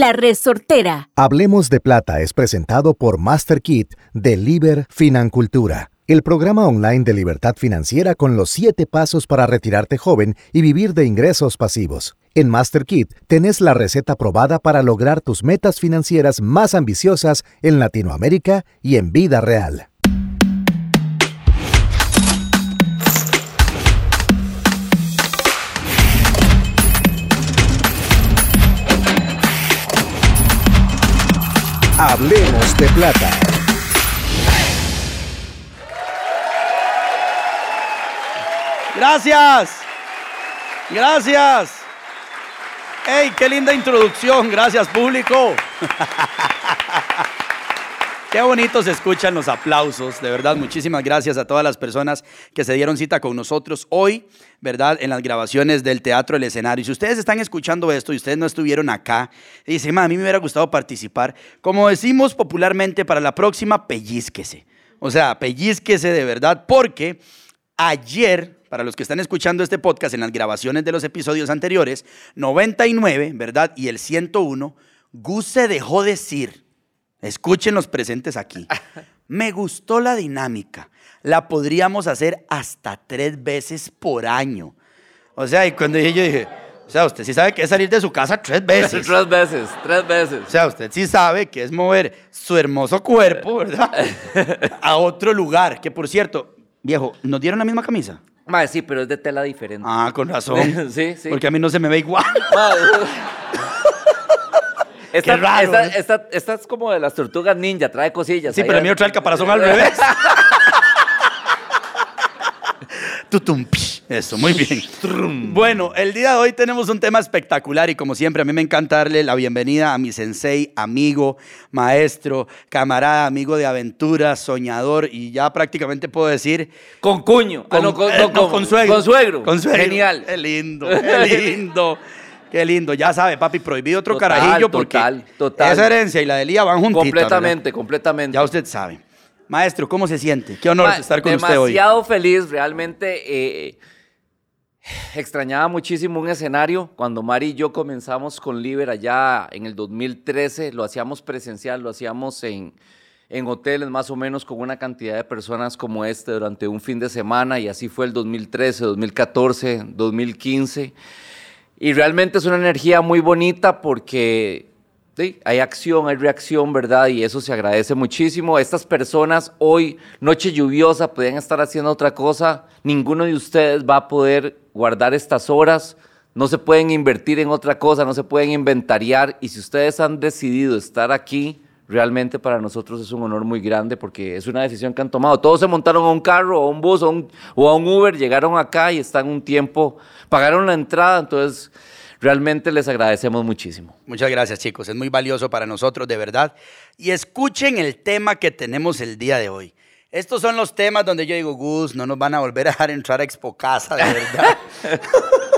La Resortera. Hablemos de Plata es presentado por MasterKit de Liber Financultura, el programa online de libertad financiera con los siete pasos para retirarte joven y vivir de ingresos pasivos. En MasterKit tenés la receta probada para lograr tus metas financieras más ambiciosas en Latinoamérica y en vida real. Hablemos de plata. Gracias. Gracias. ¡Ey, qué linda introducción! Gracias, público. Qué bonitos se escuchan los aplausos, de verdad. Muchísimas gracias a todas las personas que se dieron cita con nosotros hoy, ¿verdad? En las grabaciones del Teatro del Escenario. Si ustedes están escuchando esto y ustedes no estuvieron acá, y dicen, a mí me hubiera gustado participar, como decimos popularmente, para la próxima, pellizquese. O sea, pellizquese de verdad, porque ayer, para los que están escuchando este podcast en las grabaciones de los episodios anteriores, 99, ¿verdad? Y el 101, Gus se dejó decir Escuchen los presentes aquí. Me gustó la dinámica. La podríamos hacer hasta tres veces por año. O sea, y cuando yo dije, o sea, usted sí sabe que es salir de su casa tres veces. tres veces, tres veces. O sea, usted sí sabe que es mover su hermoso cuerpo, ¿verdad? A otro lugar. Que por cierto, viejo, ¿nos dieron la misma camisa? Madre, sí, pero es de tela diferente. Ah, con razón. sí, sí. Porque a mí no se me ve igual. Esta, Qué raro, esta, ¿eh? esta- esta es como de las tortugas ninja, trae cosillas. Sí, pero el hay- mío trae el caparazón al revés. Eso, muy bien. Bueno, el día de hoy tenemos un tema espectacular y como siempre a mí me encanta darle la bienvenida a mi sensei, amigo, maestro, camarada, amigo de aventuras, soñador y ya prácticamente puedo decir... Con cuño. Ah, no, con, eh, no, no, con- con suegro. Con suegro. Con suegro. Genial. Qué lindo, qué lindo. Qué lindo. Ya sabe, papi, prohibido otro Total, carajillo porque total, total. esa herencia y la de Lía van juntitas. ¿verdad? completamente, completamente. Ya usted sabe. Maestro, ¿cómo se siente? Qué honor Ma, estar con usted hoy. Demasiado feliz, realmente. eh, extrañaba muchísimo un escenario. Cuando Mari y yo comenzamos con Liber allá en el 2013, lo hacíamos presencial, lo hacíamos en, en hoteles más o menos con una cantidad de personas como este durante un fin de semana y así fue el 2013, 2014, 2015. Y realmente es una energía muy bonita porque hay acción, hay reacción, ¿verdad? Y eso se agradece muchísimo. Estas personas hoy, noche lluviosa, podían estar haciendo otra cosa. Ninguno de ustedes va a poder guardar estas horas. No se pueden invertir en otra cosa, no se pueden inventariar. Y si ustedes han decidido estar aquí, realmente para nosotros es un honor muy grande porque es una decisión que han tomado. Todos se montaron a un carro, a un bus o, a un- o a un Uber, llegaron acá y están un tiempo, pagaron la entrada, entonces realmente les agradecemos muchísimo. Muchas gracias, chicos. Es muy valioso para nosotros, de verdad. Y escuchen el tema que tenemos el día de hoy. Estos son los temas donde yo digo, Gus, no nos van a volver a dejar entrar a Expo Casa, de verdad.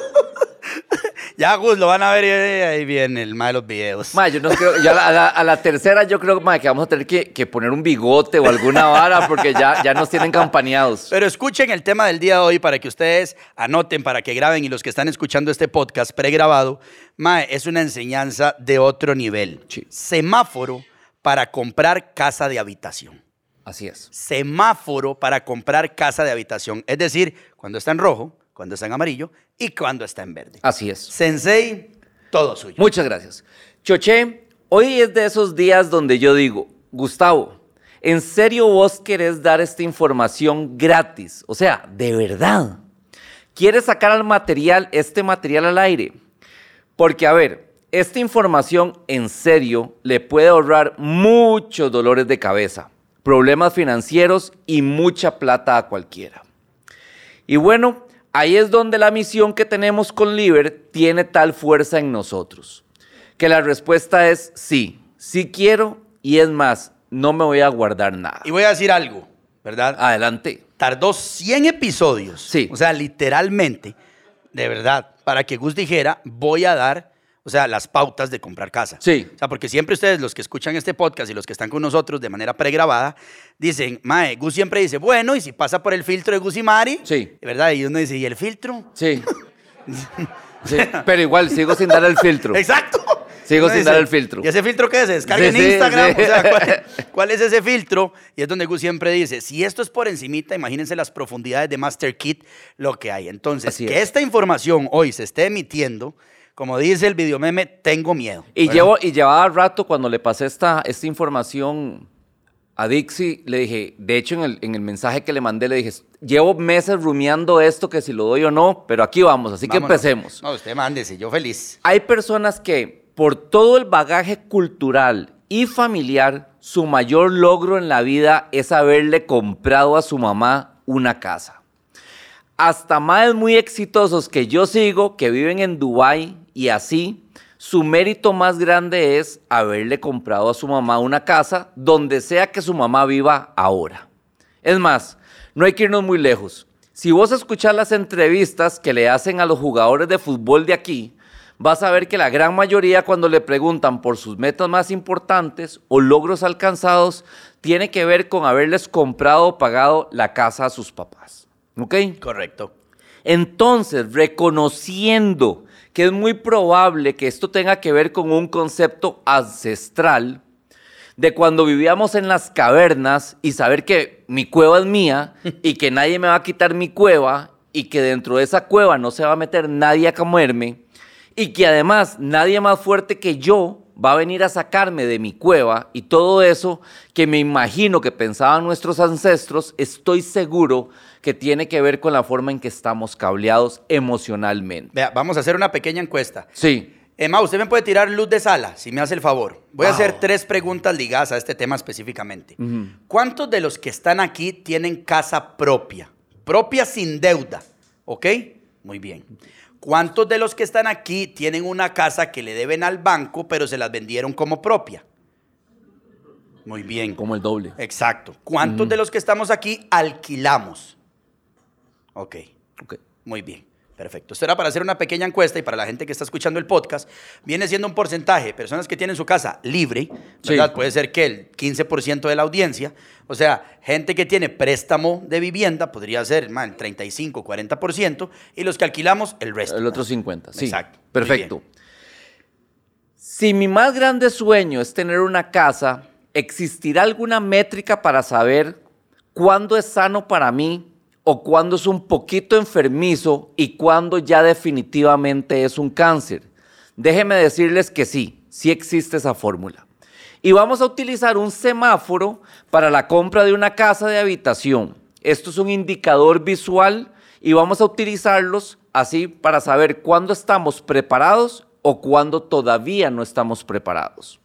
ya, Gus, lo van a ver y ahí viene el mal de los videos. Ma, yo no creo, yo a, la, a la- a la tercera yo creo ma, que vamos a tener que, que poner un bigote o alguna vara porque ya, ya nos tienen campaneados. Pero escuchen el tema del día de hoy para que ustedes anoten, para que graben y los que están escuchando este podcast pregrabado, Mae, es una enseñanza de otro nivel. Sí. Semáforo para comprar casa de habitación. Así es. Semáforo para comprar casa de habitación. Es decir, cuando está en rojo, cuando está en amarillo y cuando está en verde. Así es. Sensei, todo suyo. Muchas gracias. Choché, hoy es de esos días donde yo digo, Gustavo, ¿en serio vos querés dar esta información gratis? O sea, de verdad. ¿Quieres sacar al material, este material al aire? Porque, a ver, esta información en serio le puede ahorrar muchos dolores de cabeza, problemas financieros y mucha plata a cualquiera. Y bueno, Ahí es donde la misión que tenemos con Liber tiene tal fuerza en nosotros. Que la respuesta es sí, sí quiero y es más, no me voy a guardar nada. Y voy a decir algo, ¿verdad? Adelante. Tardó 100 episodios. Sí. O sea, literalmente, de verdad, para que Gus dijera, voy a dar, o sea, las pautas de comprar casa. Sí. O sea, porque siempre ustedes, los que escuchan este podcast y los que están con nosotros de manera pregrabada, dicen, Mae, Gus siempre dice, bueno, y si pasa por el filtro de Gus y Mari, Sí. ¿verdad? Y uno dice, ¿y el filtro? Sí. Sí, Pero igual sigo sin dar el filtro. Exacto. Sigo Uno sin dar el filtro. ¿Y ese filtro qué es? ¿Se descarga Sí, en Instagram? sí. O sea, ¿cuál, cuál es ese filtro? Y es donde Gus siempre dice, si esto es por encimita, imagínense las profundidades de Master Kit, lo que hay. Entonces, Así que es. esta información hoy se esté emitiendo, como dice el videomeme, tengo miedo. Y, y llevaba rato cuando le pasé esta, esta información a Dixie, le dije, de hecho en el, en el mensaje que le mandé, le dije, llevo meses rumiando esto, que si lo doy o no, pero aquí vamos, así que empecemos. No, usted mándese, yo feliz. Hay personas que, por todo el bagaje cultural y familiar, su mayor logro en la vida es haberle comprado a su mamá una casa. Hasta más muy exitosos que yo sigo, que viven en Dubái y así, su mérito más grande es haberle comprado a su mamá una casa donde sea que su mamá viva ahora. Es más, no hay que irnos muy lejos. Si vos escuchás las entrevistas que le hacen a los jugadores de fútbol de aquí, vas a ver que la gran mayoría cuando le preguntan por sus metas más importantes o logros alcanzados, tiene que ver con haberles comprado o pagado la casa a sus papás. ¿Ok? Correcto. Entonces, reconociendo que es muy probable que esto tenga que ver con un concepto ancestral de cuando vivíamos en las cavernas y saber que mi cueva es mía y que nadie me va a quitar mi cueva y que dentro de esa cueva no se va a meter nadie a comerme y que además nadie más fuerte que yo va a venir a sacarme de mi cueva y todo eso que me imagino que pensaban nuestros ancestros, estoy seguro que tiene que ver con la forma en que estamos cableados emocionalmente. Vea, vamos a hacer una pequeña encuesta. Sí, Emma, usted me puede tirar luz de sala, si me hace el favor. Voy a hacer tres preguntas ligadas a este tema específicamente. ¿Cuántos de los que están aquí tienen casa propia? Propia sin deuda, ¿ok? Muy bien. ¿Cuántos de los que están aquí tienen una casa que le deben al banco, pero se las vendieron como propia? Muy bien. como el doble. Exacto. ¿Cuántos de los que estamos aquí alquilamos? Ok. Ok. Muy bien, perfecto. Esto era para hacer una pequeña encuesta y para la gente que está escuchando el podcast, viene siendo un porcentaje, personas que tienen su casa libre, ¿verdad? Sí. Puede ser que el 15% de la audiencia, o sea, gente que tiene préstamo de vivienda, podría ser man, el 35, 40%, y los que alquilamos, el resto. El otro 50, sí. Exacto. Perfecto. Si mi más grande sueño es tener una casa, ¿existirá alguna métrica para saber cuándo es sano para mí o cuándo es un poquito enfermizo y cuándo ya definitivamente es un cáncer? Déjenme decirles que sí, sí existe esa fórmula. Y vamos a utilizar un semáforo para la compra de una casa de habitación. Esto es un indicador visual y vamos a utilizarlos así para saber cuándo estamos preparados o cuándo todavía no estamos preparados.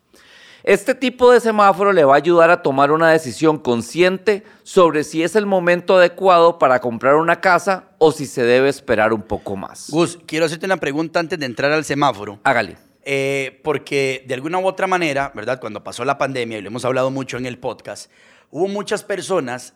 Este tipo de semáforo le va a ayudar a tomar una decisión consciente sobre si es el momento adecuado para comprar una casa o si se debe esperar un poco más. Gus, quiero hacerte una pregunta antes de entrar al semáforo. Hágale. Eh, porque de alguna u otra manera, ¿verdad? Cuando pasó la pandemia, y lo hemos hablado mucho en el podcast, hubo muchas personas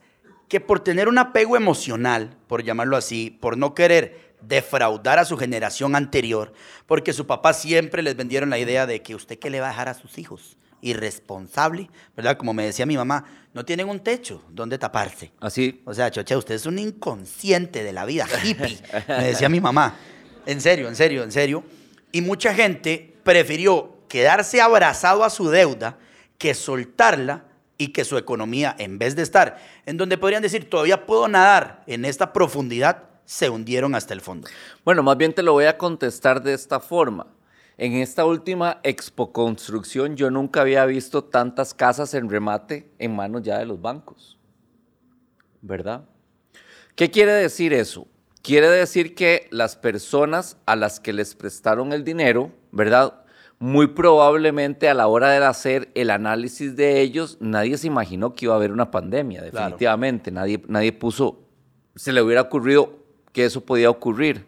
que por tener un apego emocional, por llamarlo así, por no querer defraudar a su generación anterior, porque su papá siempre les vendieron la idea de que usted qué le va a dejar a sus hijos, irresponsable, ¿verdad? Como me decía mi mamá, no tienen un techo donde taparse. Así. O sea, Choche, usted es un inconsciente de la vida, hippie, me decía mi mamá. En serio, en serio, en serio. Y mucha gente prefirió quedarse abrazado a su deuda que soltarla y que su economía, en vez de estar en donde podrían decir, todavía puedo nadar en esta profundidad, se hundieron hasta el fondo. Bueno, más bien te lo voy a contestar de esta forma. En esta última expo construcción yo nunca había visto tantas casas en remate en manos ya de los bancos. ¿Verdad? ¿Qué quiere decir eso? Quiere decir que las personas a las que les prestaron el dinero, ¿verdad? Muy probablemente a la hora de hacer el análisis de ellos, nadie se imaginó que iba a haber una pandemia, Claro. definitivamente. Nadie, nadie puso, se le hubiera ocurrido que eso podía ocurrir.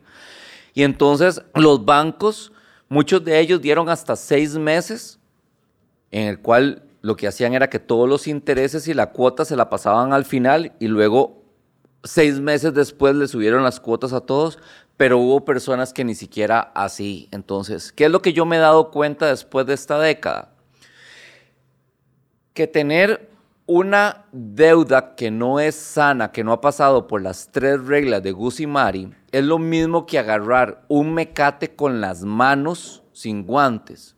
Y entonces los bancos, muchos de ellos dieron hasta seis meses en el cual lo que hacían era que todos los intereses y la cuota se la pasaban al final y luego seis meses después le subieron las cuotas a todos, pero hubo personas que ni siquiera así. Entonces, ¿qué es lo que yo me he dado cuenta después de esta década? Que tener una deuda que no es sana, que no ha pasado por las tres reglas de Gus y Mari, es lo mismo que agarrar un mecate con las manos sin guantes.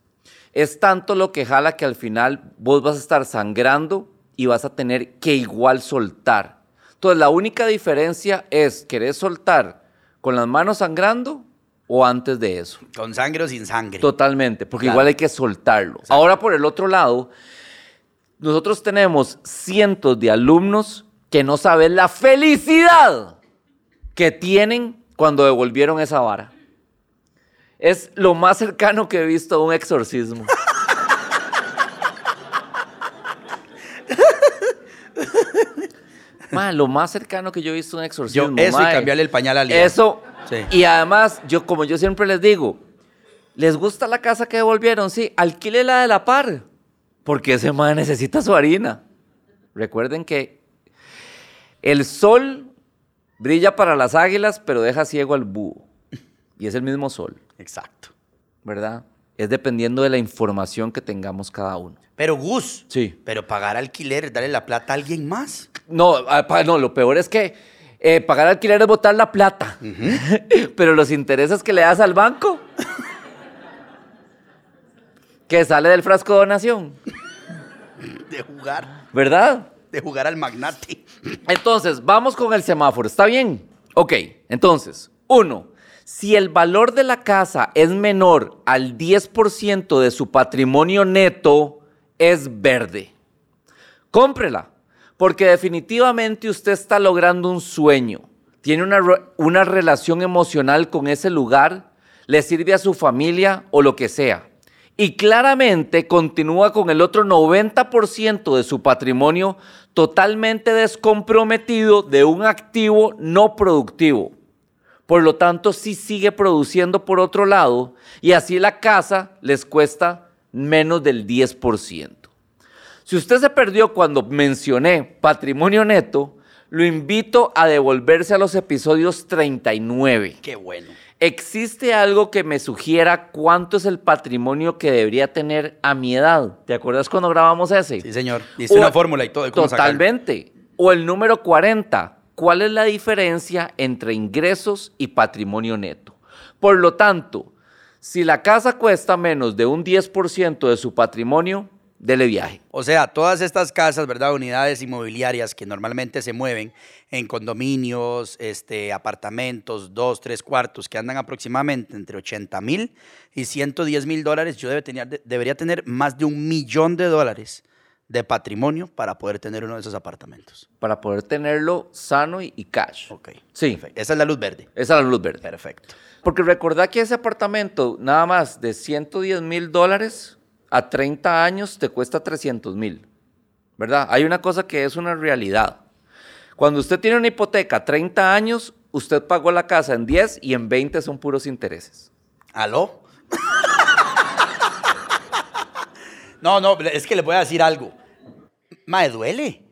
Es tanto lo que jala que al final vos vas a estar sangrando y vas a tener que igual soltar. Entonces la única diferencia es, ¿querés soltar con las manos sangrando o antes de eso? Con sangre o sin sangre. Totalmente, porque Claro. igual hay que soltarlo. Ahora por el otro lado, nosotros tenemos cientos de alumnos que no saben la felicidad que tienen cuando devolvieron esa vara. Es lo más cercano que he visto a un exorcismo. Ma, lo más cercano que yo he visto a un Yo, exorcismo. eso y cambiarle el pañal al. Eso. Sí. Y además, yo como yo siempre les digo, ¿les gusta la casa que devolvieron? Sí, alquile la de la par. Porque ese man necesita su harina. Recuerden que el sol brilla para las águilas, pero deja ciego al búho. Y es el mismo sol, Exacto. ¿verdad? Es dependiendo de la información que tengamos cada uno. Pero Gus. Sí. Pero pagar alquiler es darle la plata a alguien más. No, ah, no, lo peor es que eh, pagar alquiler es botar la plata. Pero los intereses que le das al banco, que sale del frasco de donación, De jugar. ¿verdad? De jugar al magnate. Entonces, vamos con el semáforo, ¿está bien? Ok, entonces, uno, si el valor de la casa es menor al 10% de su patrimonio neto, es verde. Cómprela, porque definitivamente usted está logrando un sueño, tiene una, una relación emocional con ese lugar, le sirve a su familia o lo que sea. Y claramente continúa con el otro 90% de su patrimonio totalmente descomprometido de un activo no productivo. Por lo tanto, sí sigue produciendo por otro lado y así la casa les cuesta menos del 10%. Si usted se perdió cuando mencioné patrimonio neto, lo invito a devolverse a los episodios 39. Qué bueno. ¿Existe algo que me sugiera cuánto es el patrimonio que debería tener a mi edad? ¿Te acuerdas cuando grabamos ese? Sí, señor. Dice una fórmula y todo. cómo sacarlo. Totalmente. O el número 40. ¿Cuál es la diferencia entre ingresos y patrimonio neto? Por lo tanto, si la casa cuesta menos de un 10% de su patrimonio, dele viaje. O sea, todas estas casas, ¿verdad? Unidades inmobiliarias que normalmente se mueven en condominios, este, apartamentos, dos, tres cuartos, que andan aproximadamente entre 80 mil y 110 mil dólares, yo debe tener- de- debería tener más de un millón de dólares de patrimonio para poder tener uno de esos apartamentos. Para poder tenerlo sano y, y cash. Ok. Sí. Perfecto. Esa es la luz verde. Esa es la luz verde. Perfecto. Porque recordá que ese apartamento, nada más de 110 mil dólares a 30 años, te cuesta 300 mil. ¿Verdad? Hay una cosa que es una realidad. Cuando usted tiene una hipoteca a 30 años, usted pagó la casa en 10 y en 20 son puros intereses. ¿Aló? no, no, es que le voy a decir algo. Me duele.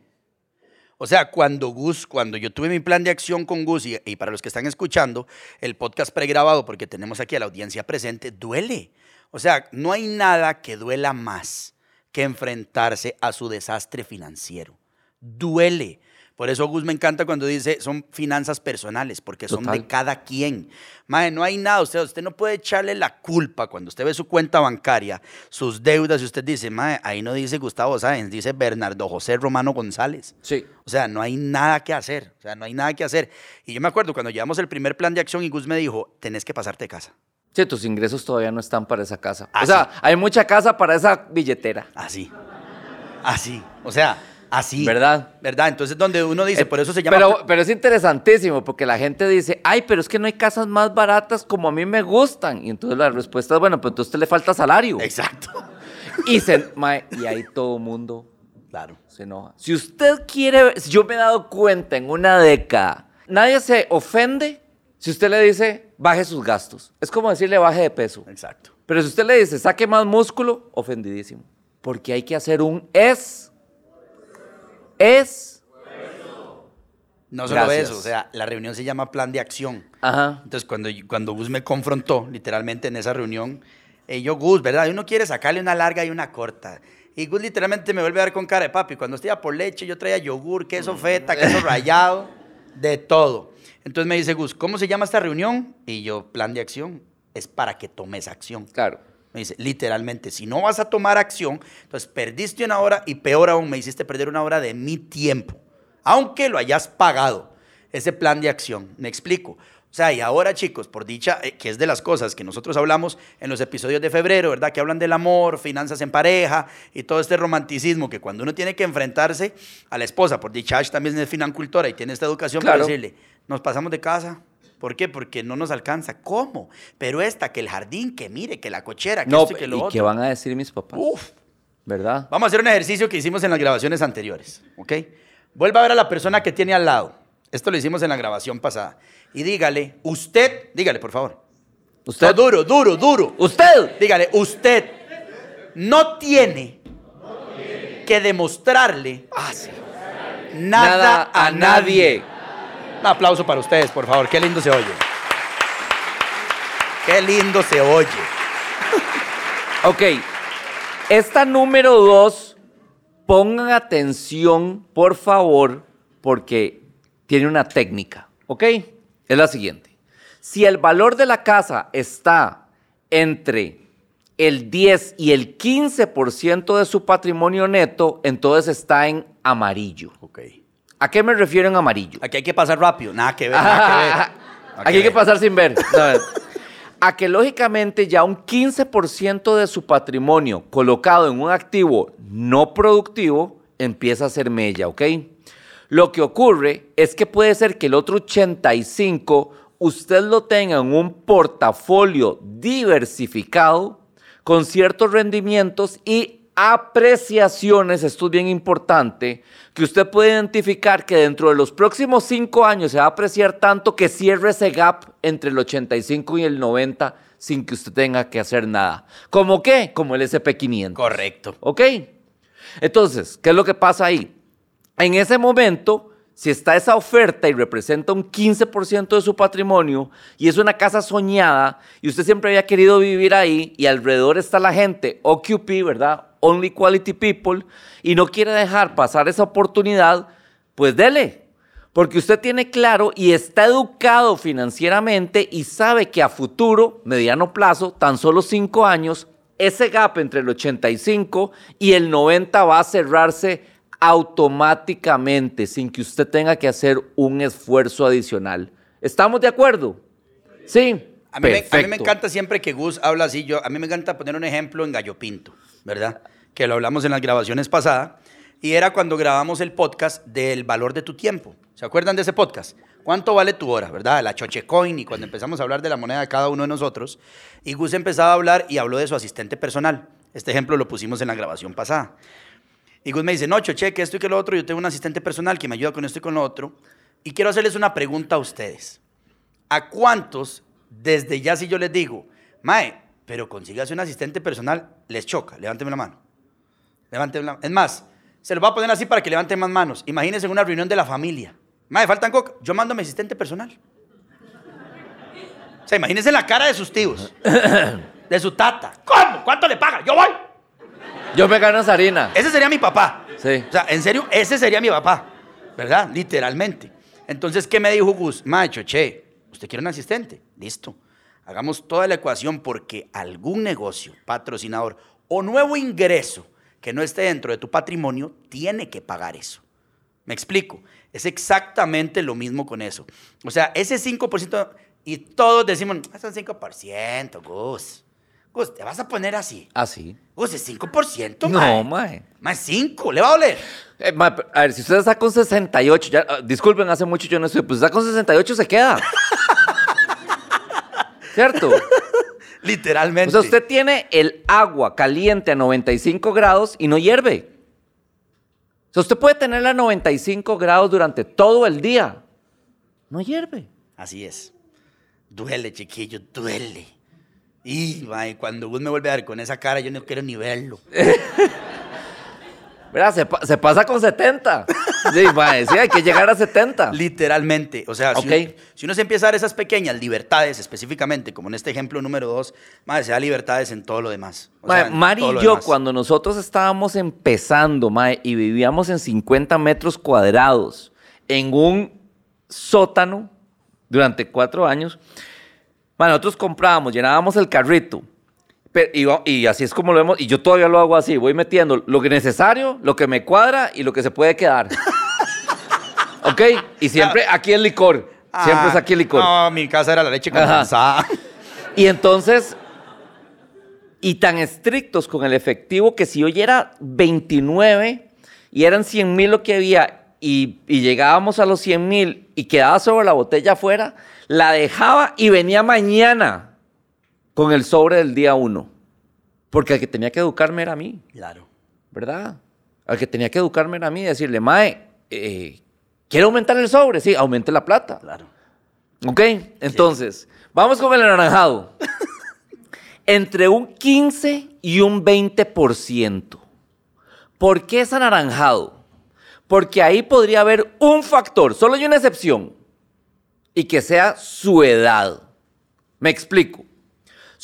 O sea, cuando Gus, cuando yo tuve mi plan de acción con Gus, y, y para los que están escuchando el podcast pregrabado, porque tenemos aquí a la audiencia presente, duele. O sea, no hay nada que duela más que enfrentarse a su desastre financiero. Duele. Por eso Gus me encanta cuando dice son finanzas personales, porque son Total. de cada quien. Mae, no hay nada, usted, usted no puede echarle la culpa cuando usted ve su cuenta bancaria, sus deudas, y usted dice, mae, ahí no dice Gustavo Sáenz, dice Bernardo José Romano González. Sí. O sea, no hay nada que hacer, o sea, no hay nada que hacer. Y yo me acuerdo cuando llevamos el primer plan de acción y Gus me dijo, tenés que pasarte de casa. Sí, tus ingresos todavía no están para esa casa. Ah, o sea, hay mucha casa para esa billetera. Así. Así. O sea, así. ¿Verdad? ¿Verdad? Entonces, donde uno dice, Eh, por eso se llama... Pero, pero es interesantísimo porque la gente dice, ay, pero es que no hay casas más baratas como a mí me gustan. Y entonces la respuesta es, bueno, pues entonces a usted le falta salario. Exacto. Y, se, mae, y ahí todo mundo Claro. se enoja. Si usted quiere, yo me he dado cuenta en una década, nadie se ofende Si usted le dice, baje sus gastos, es como decirle baje de peso. Exacto. Pero si usted le dice, saque más músculo, ofendidísimo. Porque hay que hacer un es. Es. No solo Gracias. eso, o sea, la reunión se llama plan de acción. Ajá. Entonces, cuando, cuando Gus me confrontó, literalmente en esa reunión, eh, yo, Gus, ¿verdad? Uno quiere sacarle una larga y una corta. Y Gus literalmente me vuelve a dar con cara de papi. Cuando estoy a por leche, yo traía yogur, queso feta, queso rallado, de todo. Entonces me dice Gus, ¿cómo se llama esta reunión? Y yo, plan de acción, es para que tomes acción. Claro. Me dice, literalmente, si no vas a tomar acción, entonces perdiste una hora y peor aún, me hiciste perder una hora de mi tiempo, aunque lo hayas pagado, ese plan de acción. Me explico. O sea, y ahora chicos, por dicha, eh, que es de las cosas que nosotros hablamos en los episodios de febrero, ¿verdad? Que hablan del amor, finanzas en pareja y todo este romanticismo que cuando uno tiene que enfrentarse a la esposa, por dicha Ash también es financultora y tiene esta educación Claro. para decirle, nos pasamos de casa. ¿Por qué? Porque no nos alcanza. ¿Cómo? Pero esta, que el jardín, que mire, que la cochera, que No, esto y que lo ¿y otro. qué van a decir mis papás? Uf. ¿Verdad? Vamos a hacer un ejercicio que hicimos en las grabaciones anteriores, ¿ok? Vuelva a ver a la persona que tiene al lado. Esto lo hicimos en la grabación pasada. Y dígale, usted, dígale por favor. Usted. No, duro, duro, duro. Usted. Dígale, usted no tiene que demostrarle Ah, sí. nada, a nadie. Un aplauso para ustedes, por favor. Qué lindo se oye. Qué lindo se oye. Ok. Esta número dos, pongan atención, por favor, porque tiene una técnica. ¿Ok? Es la siguiente. Si el valor de la casa está entre el 10 y el 15% de su patrimonio neto, entonces está en amarillo. Ok. ¿A qué me refiero en amarillo? Aquí hay que pasar rápido. Nada que ver, nada que ver. Aquí hay que pasar sin ver. No, a que lógicamente ya un 15% de su patrimonio colocado en un activo no productivo empieza a ser mella, ¿ok? Lo que ocurre es que puede ser que el otro 85 usted lo tenga en un portafolio diversificado con ciertos rendimientos y apreciaciones, esto es bien importante, que usted puede identificar que dentro de los próximos cinco años se va a apreciar tanto que cierre ese gap entre el 85 y el 90 sin que usted tenga que hacer nada. ¿Cómo qué? Como el SP500. Correcto. ¿Ok? Entonces, ¿qué es lo que pasa ahí? En ese momento, si está esa oferta y representa un 15% de su patrimonio y es una casa soñada y usted siempre había querido vivir ahí y alrededor está la gente, OQP, ¿verdad? Only Quality People, y no quiere dejar pasar esa oportunidad, pues dele. Porque usted tiene claro y está educado financieramente y sabe que a futuro, mediano plazo, tan solo cinco años, ese gap entre el 85 y el 90 va a cerrarse automáticamente sin que usted tenga que hacer un esfuerzo adicional. ¿Estamos de acuerdo? Sí. A mí, me, a mí me Perfecto. encanta siempre que Gus habla así. Yo, a mí me encanta poner un ejemplo en Gallo Pinto, ¿verdad? Que lo hablamos en las grabaciones pasadas. Y era cuando grabamos el podcast del valor de tu tiempo. ¿Se acuerdan de ese podcast? ¿Cuánto vale tu hora, verdad? La Chochecoin y cuando empezamos a hablar de la moneda de cada uno de nosotros. Y Gus empezaba a hablar y habló de su asistente personal. Este ejemplo lo pusimos en la grabación pasada. Y Gus me dice, no, Choche, que esto y que lo otro, yo tengo un asistente personal que me ayuda con esto y con lo otro. Y quiero hacerles una pregunta a ustedes. ¿A cuántos, desde ya si yo les digo, Mae, pero consígase un asistente personal, les choca? Levánteme la mano. Levánteme la mano. Es más, se lo voy a poner así para que levanten más manos. Imagínense en una reunión de la familia. Mae, faltan coca. Yo mando a mi asistente personal. O sea, imagínense la cara de sus tíos, de su tata. ¿Cómo? ¿Cuánto le paga? Yo voy. Yo me gano esa harina. Ese sería mi papá. Sí. O sea, en serio, ese sería mi papá. ¿Verdad? Literalmente. Entonces, ¿qué me dijo Gus? Macho, che, ¿usted quiere un asistente? Listo. Hagamos toda la ecuación porque algún negocio, patrocinador o nuevo ingreso que no esté dentro de tu patrimonio tiene que pagar eso. Me explico. Es exactamente lo mismo con eso. O sea, ese 5%, y todos decimos, "Ah, es un 5%, Gus. Gus, te vas a poner así. Así. Gus, es 5%, No, mae. mae. Más 5, le va a doler. Eh, a ver, si usted está con 68, ya, ah, disculpen, hace mucho yo no estoy, pues está con 68 se queda. ¿Cierto? O Literalmente. sea, usted tiene el agua caliente a 95 grados y no hierve. O sea, usted puede tenerla a 95 grados durante todo el día. No hierve. Así es. duele, chiquillo, duele. Y cuando Gus me vuelve a dar con esa cara, yo no quiero ni verlo. ¿Verdad? Se, pa- se pasa con 70. Sí, mae, sí, hay que llegar a 70. Literalmente. O sea, si, uno, si uno se empieza a dar esas pequeñas libertades, específicamente, como en este ejemplo número dos, mae, se da libertades en todo lo demás. O Mae, sea, Mari y yo, demás. cuando nosotros estábamos empezando, mae, y vivíamos en 50 metros cuadrados, en un sótano, durante cuatro años, mae, nosotros comprábamos, llenábamos el carrito, y, así es como lo vemos, y yo todavía lo hago así, voy metiendo lo que es necesario, lo que me cuadra y lo que se puede quedar. ¿Ok? Y siempre aquí el licor. Siempre Ah, es aquí el licor. No, mi casa era la leche condensada. Y entonces, y tan estrictos con el efectivo que si hoy era 29 y eran 100 mil lo que había y, y llegábamos a los 100 mil y quedaba sobre la botella afuera, la dejaba y venía mañana con el sobre del día uno. Porque el que tenía que educarme era a mí, Claro. ¿verdad? Al que tenía que educarme era a mí y decirle, Mae, eh, ¿quiere aumentar el sobre? Sí, aumente la plata. Claro. Ok, entonces, vamos con el anaranjado. Entre un 15 y un 20%. ¿Por qué es anaranjado? Porque ahí podría haber un factor, solo hay una excepción, y que sea su edad. Me explico.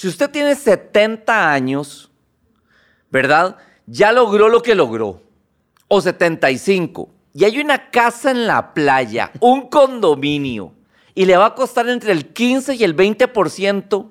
Si usted tiene 70 años, ¿verdad? Ya logró lo que logró. O 75. Y hay una casa en la playa, un condominio, y le va a costar entre el 15 y el 20%.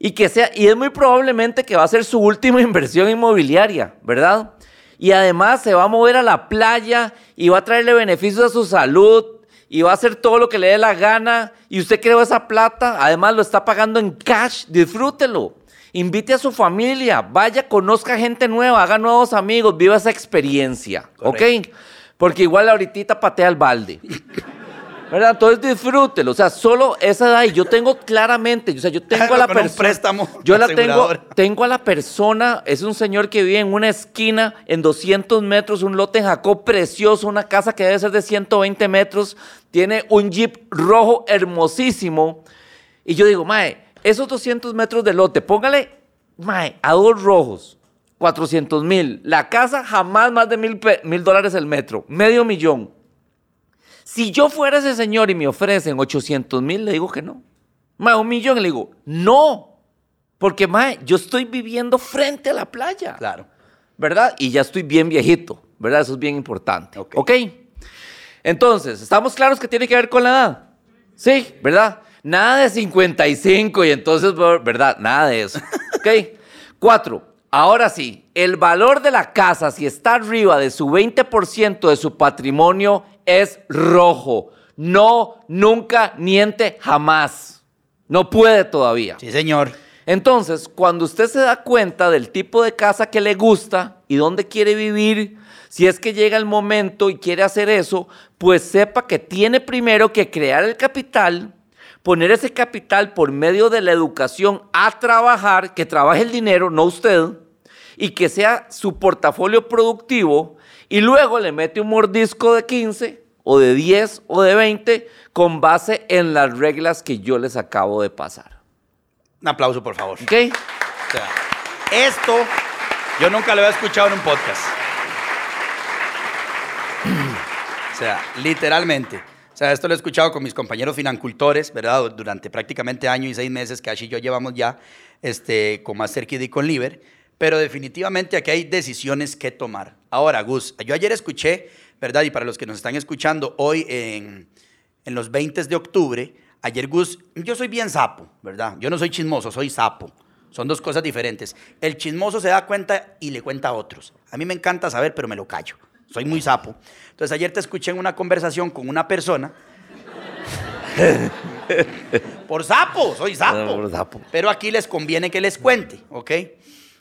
Y que sea, y es muy probablemente que va a ser su última inversión inmobiliaria, ¿verdad? Y además se va a mover a la playa y va a traerle beneficios a su salud y va a hacer todo lo que le dé la gana y usted creó esa plata, además lo está pagando en cash, disfrútelo. Invite a su familia, vaya, conozca gente nueva, haga nuevos amigos, viva esa experiencia, ¿ok? Correcto. Porque igual ahorita patea el balde. ¿Verdad? Entonces disfrútelo. O sea, solo esa edad. Y yo tengo claramente, o sea, yo tengo a la persona. Yo la tengo, tengo a la persona, es un señor que vive en una esquina, en 200 metros, un lote en Jacob precioso, una casa que debe ser de 120 metros, tiene un jeep rojo hermosísimo. Y yo digo, mae, esos 200 metros de lote, póngale, mae, a dos rojos, 400 mil. La casa jamás más de mil dólares el metro, medio millón. Si yo fuera ese señor y me ofrecen 800 mil, le digo que no. Mae, un millón, le digo, no. Porque, mae, yo estoy viviendo frente a la playa. Claro. ¿Verdad? Y ya estoy bien viejito, ¿verdad? Eso es bien importante. Ok. ¿Ok? Entonces, ¿estamos claros que tiene que ver con la edad? Sí, ¿verdad? Nada de 55 y entonces, ¿verdad? Nada de eso. ¿Ok? Cuatro. Ahora sí, el valor de la casa, si está arriba de su 20% de su patrimonio, es rojo. No, nunca, niente, jamás. No puede todavía. Sí, señor. Entonces, cuando usted se da cuenta del tipo de casa que le gusta y dónde quiere vivir, si es que llega el momento y quiere hacer eso, pues sepa que tiene primero que crear el capital, poner ese capital por medio de la educación a trabajar, que trabaje el dinero, no usted, y que sea su portafolio productivo, y luego le mete un mordisco de 15 o de 10 o de 20 con base en las reglas que yo les acabo de pasar. Un aplauso, por favor. ¿Ok? O sea, esto yo nunca lo había escuchado en un podcast. O sea, literalmente. O sea, esto lo he escuchado con mis compañeros financultores, ¿verdad? Durante prácticamente año y seis meses que Ash y yo llevamos ya este, con Master Kid y con Liver. Pero definitivamente aquí hay decisiones que tomar. Ahora, Gus, yo ayer escuché, ¿verdad? Y para los que nos están escuchando hoy en, en los 20 de octubre, ayer Gus, yo soy bien sapo, ¿verdad? Yo no soy chismoso, soy sapo. Son dos cosas diferentes. El chismoso se da cuenta y le cuenta a otros. A mí me encanta saber, pero me lo callo. Soy muy sapo. Entonces ayer te escuché en una conversación con una persona. por sapo, soy sapo. Por sapo. Pero aquí les conviene que les cuente, ¿ok?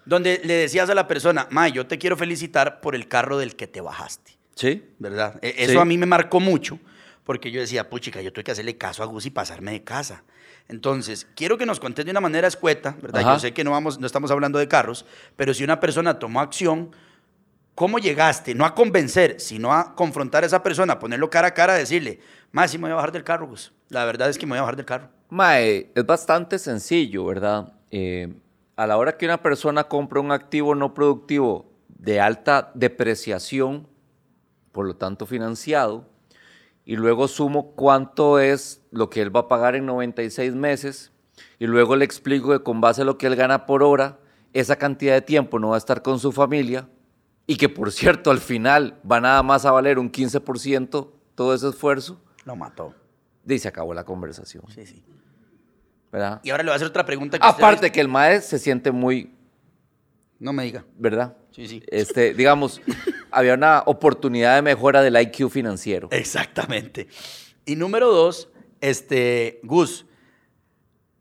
Donde le decías a la persona, ma, yo te quiero felicitar por el carro del que te bajaste. Sí. ¿verdad? E- Eso Sí. a mí me marcó mucho, porque yo decía, puchica, yo tuve que hacerle caso a Gus y pasarme de casa. Entonces, quiero que nos contes de una manera escueta, ¿verdad? Ajá. Yo sé que no, vamos, no estamos hablando de carros, pero si una persona tomó acción, ¿cómo llegaste? No a convencer, sino a confrontar a esa persona, ponerlo cara a cara, decirle, más sí me voy a bajar del carro, Gus. La verdad es que me voy a bajar del carro. Mae, es bastante sencillo, ¿verdad? Eh, a la hora que una persona compra un activo no productivo de alta depreciación, por lo tanto financiado, y luego sumo cuánto es lo que él va a pagar en 96 meses, y luego le explico que con base a lo que él gana por hora, esa cantidad de tiempo no va a estar con su familia, y que por cierto al final va nada más a valer un 15% todo ese esfuerzo, Lo mató. y se acabó la conversación. Sí, sí. ¿Verdad? Y ahora le voy a hacer otra pregunta que usted- Aparte que el maestro se siente muy, No me diga. ¿verdad? Sí, sí. Este, digamos, había una oportunidad de mejora del IQ financiero. Exactamente. Y número dos, este, Gus,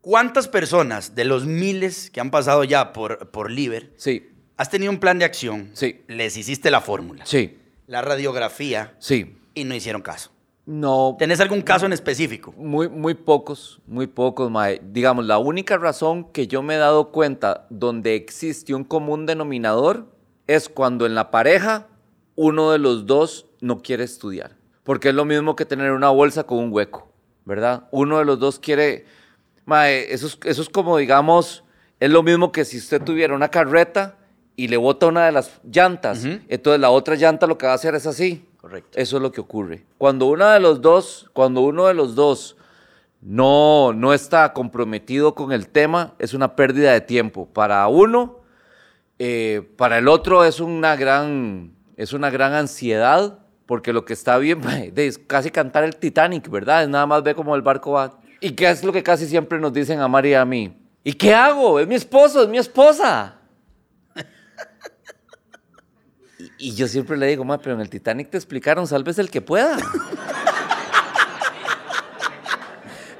¿cuántas personas de los miles que han pasado ya por, por Liver Sí, has tenido un plan de acción? Sí. Les hiciste la fórmula, sí, la radiografía sí. y no hicieron caso. No, ¿Tenés algún caso en específico? muy, muy pocos, muy pocos, mae. Digamos, la única razón que yo me he dado cuenta donde existe un común denominador es cuando en la pareja uno de los dos no quiere estudiar. Porque es lo mismo que tener una bolsa con un hueco, ¿verdad? Uno de los dos quiere... Mae, eso es, eso es como, digamos, es lo mismo que si usted tuviera una carreta y le bota una de las llantas, Ujú. entonces la otra llanta lo que va a hacer es así. Correcto. Eso es lo que ocurre. Cuando uno de los dos, cuando uno de los dos no, no está comprometido con el tema, es una pérdida de tiempo. Para uno, eh, para el otro es una gran, es una gran ansiedad, porque lo que está bien es casi cantar el Titanic, ¿verdad? Es nada más ver cómo el barco va. ¿Y qué es lo que casi siempre nos dicen a María y a mí? ¿Y qué hago? Es mi esposo, es mi esposa. Y, yo siempre le digo, ma, pero en el Titanic te explicaron, salves el que pueda.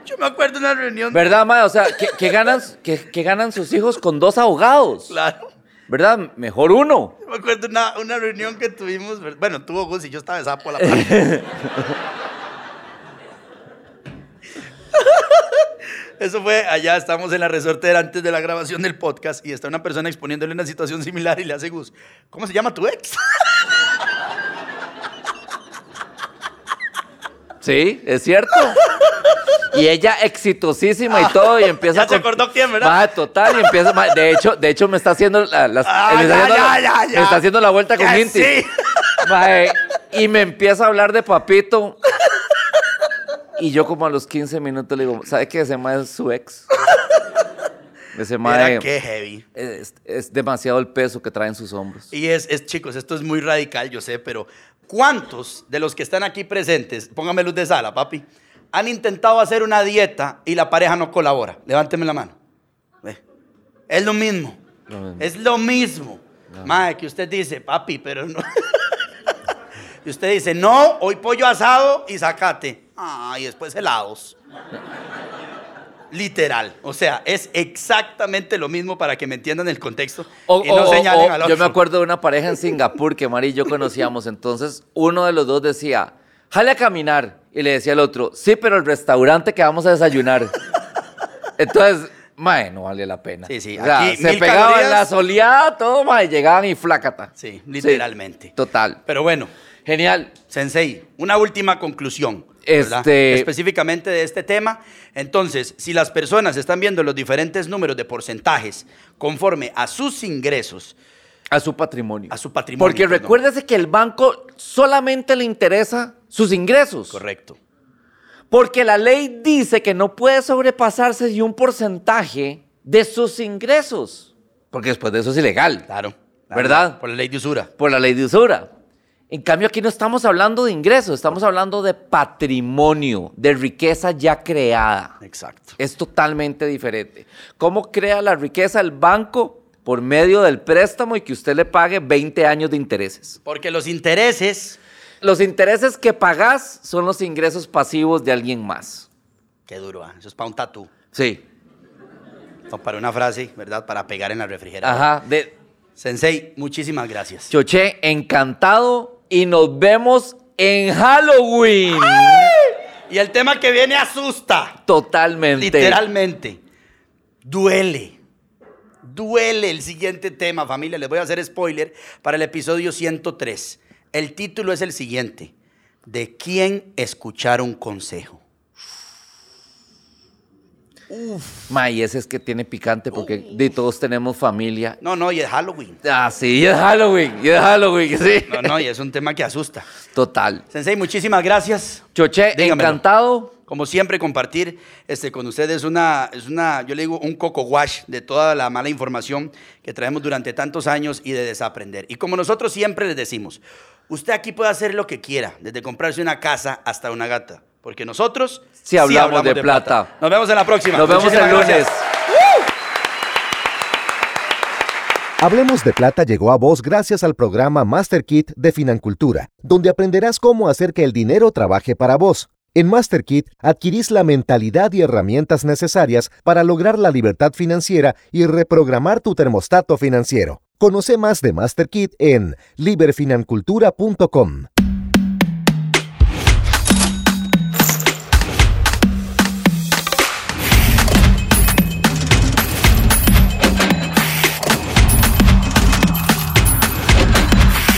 Yo me acuerdo de una reunión. ¿Verdad, ma? O sea, ¿qué, qué ganan, qué ganan sus hijos con dos ahogados? Claro. ¿Verdad? Mejor uno. Me acuerdo de una, una reunión que tuvimos. Bueno, tuvo Gus y yo estaba de sapo a la par. Eso fue allá, estamos en la resortera antes de la grabación del podcast y está una persona exponiéndole una situación similar y le hace Gus, ¿cómo se llama tu ex? Sí, es cierto. Y ella exitosísima y todo, y empieza Ya se con- acordó quién, ¿verdad? Ma, total, y empieza. de, hecho, de hecho, me está haciendo la, las- Ah, me está ya, haciendo ya, la- ya, me está haciendo la vuelta con Ya Inti. sí. Eh, y me empieza a hablar de papito. Y yo como a los 15 minutos le digo, ¿sabe qué? Ese ma es su ex. Ese ma Mira es, qué heavy. es, es demasiado el peso que trae en sus hombros. Y es, es, chicos, esto es muy radical, yo sé, pero ¿cuántos de los que están aquí presentes, póngame luz de sala, papi, han intentado hacer una dieta y la pareja no colabora? Levánteme la mano. Ve. Es lo mismo. Lo mismo. Es lo mismo. Madre, que usted dice, papi, pero no. y usted dice, no, hoy pollo asado y sacate. Ah, y después helados. Literal. O sea, es exactamente lo mismo para que me entiendan el contexto O- y no o- señalen o, al yo me acuerdo de una pareja en Singapur que Mari y yo conocíamos. Entonces, uno de los dos decía, jale a caminar. Y le decía al otro, sí, pero el restaurante que vamos a desayunar. Entonces, mae, no vale la pena. Sí, sí, O sea, aquí se pegaban calorías. la soleada, todo, mae, llegaban y flácata. Sí, literalmente. total. Pero bueno, Genial. Sensei, una última conclusión. Este- Específicamente de este tema. Entonces, si las personas están viendo los diferentes números de porcentajes conforme a sus ingresos, A su patrimonio. A su patrimonio, Porque perdón. recuérdese que el banco solamente le interesa sus ingresos. correcto. Porque la ley dice que no puede sobrepasarse de un porcentaje de sus ingresos. Porque después de eso es ilegal. Claro. claro, ¿Verdad? Por la ley de usura. Por la ley de usura. En cambio, aquí no estamos hablando de ingresos, estamos hablando de patrimonio, de riqueza ya creada. Exacto. Es totalmente diferente. ¿Cómo crea la riqueza el banco? Por medio del préstamo y que usted le pague 20 años de intereses. Porque los intereses. Los intereses que pagás son los ingresos pasivos de alguien más. Qué duro, ¿ah? eso es para un tatú. Sí. O para una frase, ¿verdad? Para pegar en la refrigeradora. Ajá. De Sensei, muchísimas gracias. Choché, encantado y nos vemos en Halloween. Y el tema que viene asusta. Totalmente. Literalmente. Duele. Duele el siguiente tema, familia. Les voy a hacer spoiler para el episodio 103. El título es el siguiente. ¿De quién escuchar un consejo? Ma, y ese es que tiene picante porque de todos tenemos familia. No, no, y es Halloween. Ah, sí, es Halloween, y es Halloween, sí. No, no, y es un tema que asusta. Total. Sensei, muchísimas gracias. Choche, Dígamelo. encantado. Como siempre, compartir este, con ustedes una, es una, yo le digo, un coco wash de toda la mala información que traemos durante tantos años y de desaprender. Y como nosotros siempre les decimos, usted aquí puede hacer lo que quiera, desde comprarse una casa hasta una gata, porque nosotros Sí hablamos de plata. Nos vemos en la próxima. Nos vemos Muchísimas el lunes. gracias. Hablemos de Plata llegó a vos gracias al programa Master Kit de Financultura, donde aprenderás cómo hacer que el dinero trabaje para vos. En Master Kit adquirís la mentalidad y herramientas necesarias para lograr la libertad financiera y reprogramar tu termostato financiero. Conoce más de Master Kit en liberfinancultura.com.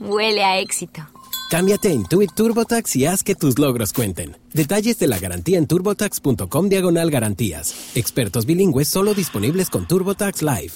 Huele a éxito. Cámbiate a Intuit TurboTax y haz que tus logros cuenten. Detalles de la garantía en turbotax.com diagonal garantías. Expertos bilingües solo disponibles con TurboTax Live.